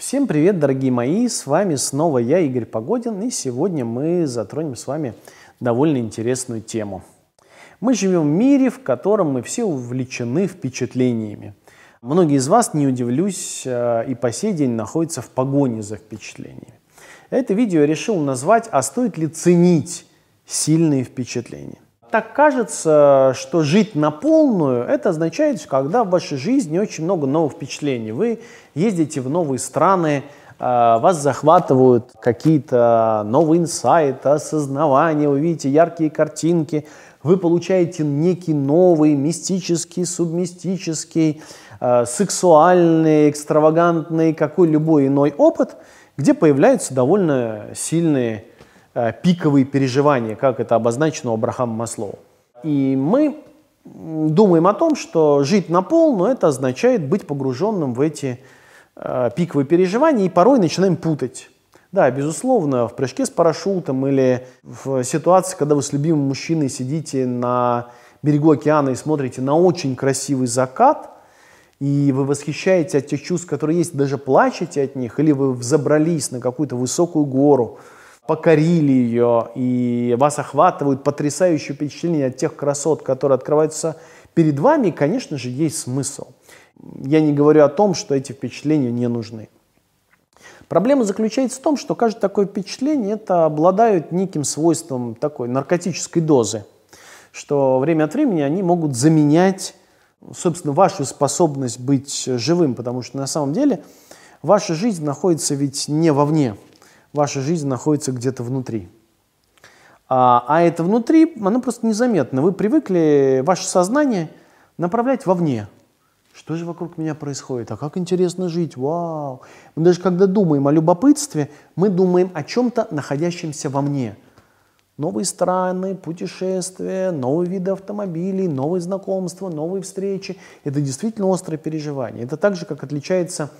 Всем привет, дорогие мои! С вами снова я, Игорь Погодин, и сегодня мы затронем с вами довольно интересную тему. Мы живем в мире, в котором мы все увлечены впечатлениями. Многие из вас, не удивлюсь, э, и по сей день находятся в погоне за впечатлениями. Это видео я решил назвать «А стоит ли ценить сильные впечатления?» Так кажется, что жить на полную, это означает, когда в вашей жизни очень много новых впечатлений. Вы ездите в новые страны, а, вас захватывают какие-то новые инсайты, осознавания, вы видите яркие картинки, вы получаете некий новый мистический, субмистический, а, сексуальный, экстравагантный, какой любой иной опыт, где появляются довольно сильные пиковые переживания, как это обозначено у Абрахама Маслоу. И мы думаем о том, что жить на полную это означает быть погруженным в эти э, пиковые переживания, и порой начинаем путать. Да, безусловно, в прыжке с парашютом или в ситуации, когда вы с любимым мужчиной сидите на берегу океана и смотрите на очень красивый закат, и вы восхищаетесь от тех чувств, которые есть, даже плачете от них, или вы взобрались на какую-то высокую гору, покорили ее, и вас охватывают потрясающие впечатления от тех красот, которые открываются перед вами, конечно же, есть смысл. Я не говорю о том, что эти впечатления не нужны. Проблема заключается в том, что каждое такое впечатление это обладают неким свойством такой наркотической дозы, что время от времени они могут заменять, собственно, вашу способность быть живым, потому что на самом деле ваша жизнь находится ведь не вовне, ваша жизнь находится где-то внутри. А, а это внутри, оно просто незаметно. Вы привыкли ваше сознание направлять вовне. Что же вокруг меня происходит? А как интересно жить? Вау! Мы даже когда думаем о любопытстве, мы думаем о чем-то, находящемся во мне. Новые страны, путешествия, новые виды автомобилей, новые знакомства, новые встречи. Это действительно острое переживание. Это так же, как отличается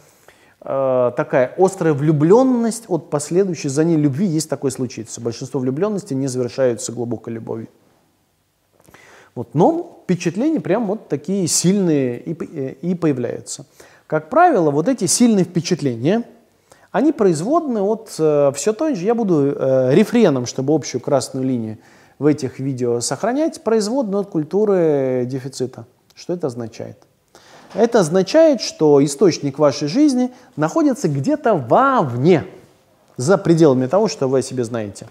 такая острая влюбленность от последующей за ней любви, есть такое случится. Большинство влюбленностей не завершаются глубокой любовью. Вот, но впечатления прям вот такие сильные и, э, и появляются. Как правило, вот эти сильные впечатления, они производны от э, все той же, я буду э, рефреном, чтобы общую красную линию в этих видео сохранять, производны от культуры дефицита. Что это означает? Это означает, что источник вашей жизни находится где-то вовне, за пределами того, что вы о себе знаете.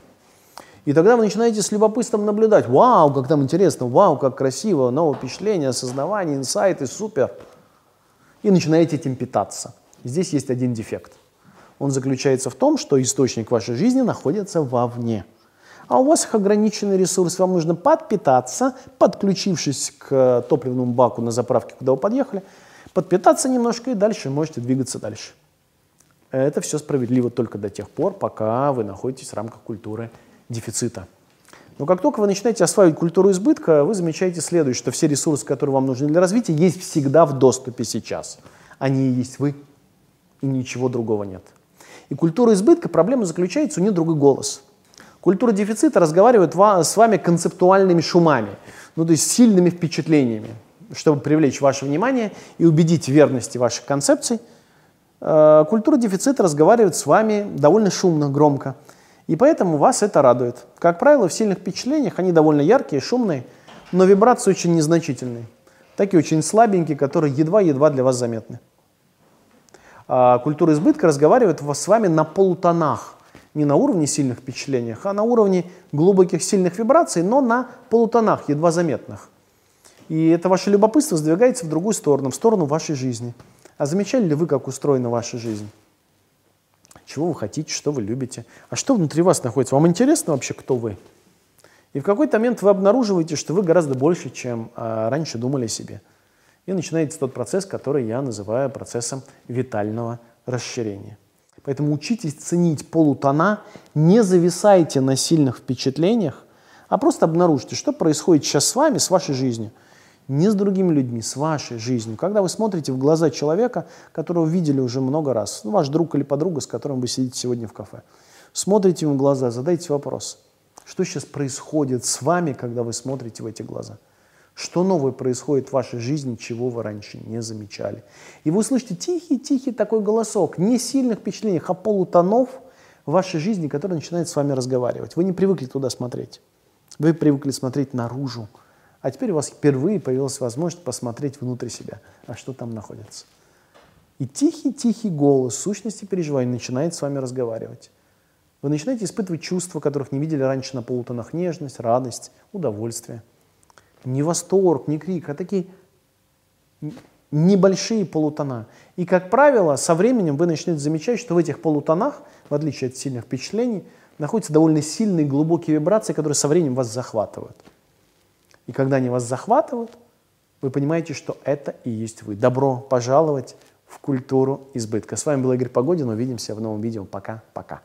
И тогда вы начинаете с любопытством наблюдать. Вау, как там интересно, вау, как красиво, новое впечатление, осознавание, инсайты, супер. И начинаете этим питаться. Здесь есть один дефект. Он заключается в том, что источник вашей жизни находится вовне а у вас ограниченный ресурс, вам нужно подпитаться, подключившись к топливному баку на заправке, куда вы подъехали, подпитаться немножко и дальше можете двигаться дальше. Это все справедливо только до тех пор, пока вы находитесь в рамках культуры дефицита. Но как только вы начинаете осваивать культуру избытка, вы замечаете следующее, что все ресурсы, которые вам нужны для развития, есть всегда в доступе сейчас. Они и есть вы, и ничего другого нет. И культура избытка, проблема заключается, у нее другой голос – Культура дефицита разговаривает с вами концептуальными шумами, ну то есть сильными впечатлениями, чтобы привлечь ваше внимание и убедить в верности ваших концепций. Э, культура дефицита разговаривает с вами довольно шумно, громко, и поэтому вас это радует. Как правило, в сильных впечатлениях они довольно яркие, шумные, но вибрации очень незначительные, такие очень слабенькие, которые едва-едва для вас заметны. А культура избытка разговаривает с вами на полутонах, не на уровне сильных впечатлений, а на уровне глубоких сильных вибраций, но на полутонах, едва заметных. И это ваше любопытство сдвигается в другую сторону, в сторону вашей жизни. А замечали ли вы, как устроена ваша жизнь? Чего вы хотите, что вы любите? А что внутри вас находится? Вам интересно вообще, кто вы? И в какой-то момент вы обнаруживаете, что вы гораздо больше, чем а, раньше думали о себе. И начинается тот процесс, который я называю процессом витального расширения. Поэтому учитесь ценить полутона, не зависайте на сильных впечатлениях, а просто обнаружьте, что происходит сейчас с вами, с вашей жизнью. Не с другими людьми, с вашей жизнью. Когда вы смотрите в глаза человека, которого видели уже много раз, ну, ваш друг или подруга, с которым вы сидите сегодня в кафе, смотрите ему в глаза, задайте вопрос, что сейчас происходит с вами, когда вы смотрите в эти глаза? Что новое происходит в вашей жизни, чего вы раньше не замечали. И вы услышите тихий-тихий такой голосок, не сильных впечатлений, а полутонов в вашей жизни, который начинает с вами разговаривать. Вы не привыкли туда смотреть. Вы привыкли смотреть наружу. А теперь у вас впервые появилась возможность посмотреть внутрь себя, а что там находится. И тихий-тихий голос сущности переживаний начинает с вами разговаривать. Вы начинаете испытывать чувства, которых не видели раньше на полутонах. Нежность, радость, удовольствие – не восторг, не крик, а такие небольшие полутона. И, как правило, со временем вы начнете замечать, что в этих полутонах, в отличие от сильных впечатлений, находятся довольно сильные глубокие вибрации, которые со временем вас захватывают. И когда они вас захватывают, вы понимаете, что это и есть вы. Добро пожаловать в культуру избытка. С вами был Игорь Погодин. Увидимся в новом видео. Пока-пока.